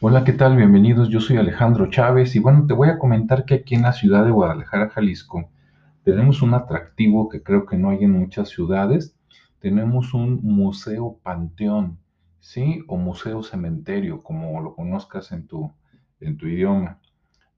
Hola, ¿qué tal? Bienvenidos. Yo soy Alejandro Chávez y bueno, te voy a comentar que aquí en la ciudad de Guadalajara, Jalisco, tenemos un atractivo que creo que no hay en muchas ciudades. Tenemos un museo panteón, ¿sí? O museo cementerio, como lo conozcas en tu, en tu idioma.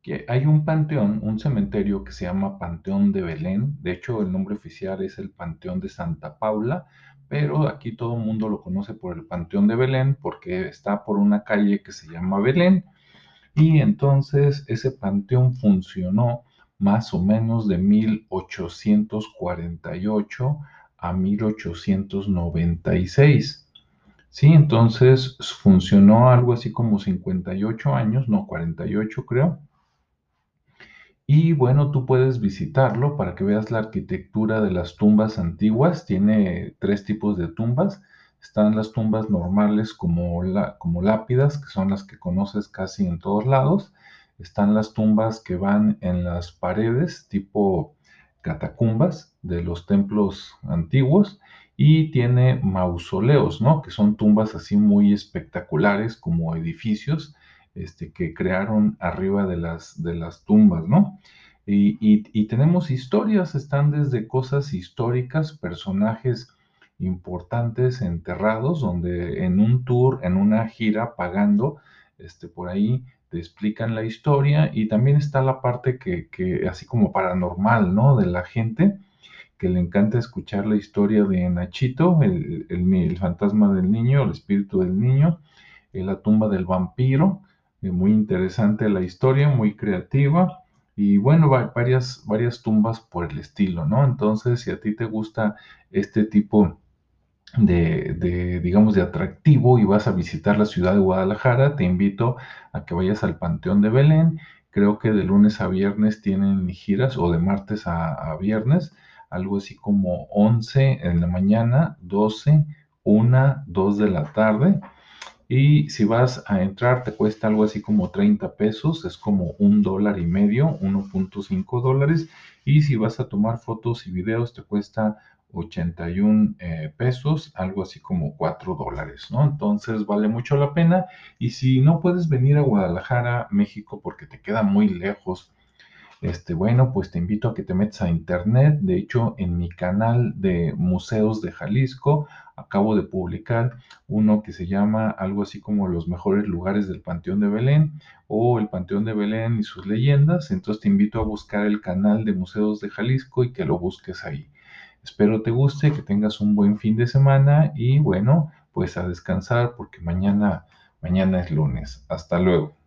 Que hay un panteón, un cementerio que se llama Panteón de Belén. De hecho, el nombre oficial es el Panteón de Santa Paula, pero aquí todo el mundo lo conoce por el Panteón de Belén porque está por una calle que se llama Belén. Y entonces ese panteón funcionó más o menos de 1848 a 1896. Sí, entonces funcionó algo así como 58 años, no 48 creo. Y bueno, tú puedes visitarlo para que veas la arquitectura de las tumbas antiguas. Tiene tres tipos de tumbas. Están las tumbas normales como, la, como lápidas, que son las que conoces casi en todos lados. Están las tumbas que van en las paredes, tipo catacumbas de los templos antiguos. Y tiene mausoleos, ¿no? Que son tumbas así muy espectaculares como edificios este, que crearon arriba de las, de las tumbas, ¿no? Y, y, tenemos historias, están desde cosas históricas, personajes importantes enterrados, donde en un tour, en una gira pagando, este, por ahí te explican la historia y también está la parte que, que así como paranormal, ¿no? De la gente que le encanta escuchar la historia de Nachito, el, el, el fantasma del niño, el espíritu del niño, la tumba del vampiro, eh, muy interesante la historia, muy creativa y bueno, varias, varias tumbas por el estilo, ¿no? Entonces, si a ti te gusta este tipo de, de, digamos, de atractivo y vas a visitar la ciudad de Guadalajara, te invito a que vayas al Panteón de Belén. Creo que de lunes a viernes tienen giras o de martes a, a viernes, algo así como 11 en la mañana, 12, 1, 2 de la tarde. Y si vas a entrar, te cuesta algo así como 30 pesos, es como un dólar y medio, 1.5 dólares. Y si vas a tomar fotos y videos, te cuesta 81 eh, pesos, algo así como 4 dólares, ¿no? Entonces vale mucho la pena. Y si no puedes venir a Guadalajara, México, porque te queda muy lejos, este, bueno, pues te invito a que te metas a internet. De hecho, en mi canal de Museos de Jalisco acabo de publicar uno que se llama algo así como los mejores lugares del Panteón de Belén o el Panteón de Belén y sus leyendas. Entonces te invito a buscar el canal de Museos de Jalisco y que lo busques ahí. Espero te guste, que tengas un buen fin de semana y bueno, pues a descansar porque mañana, mañana es lunes. Hasta luego.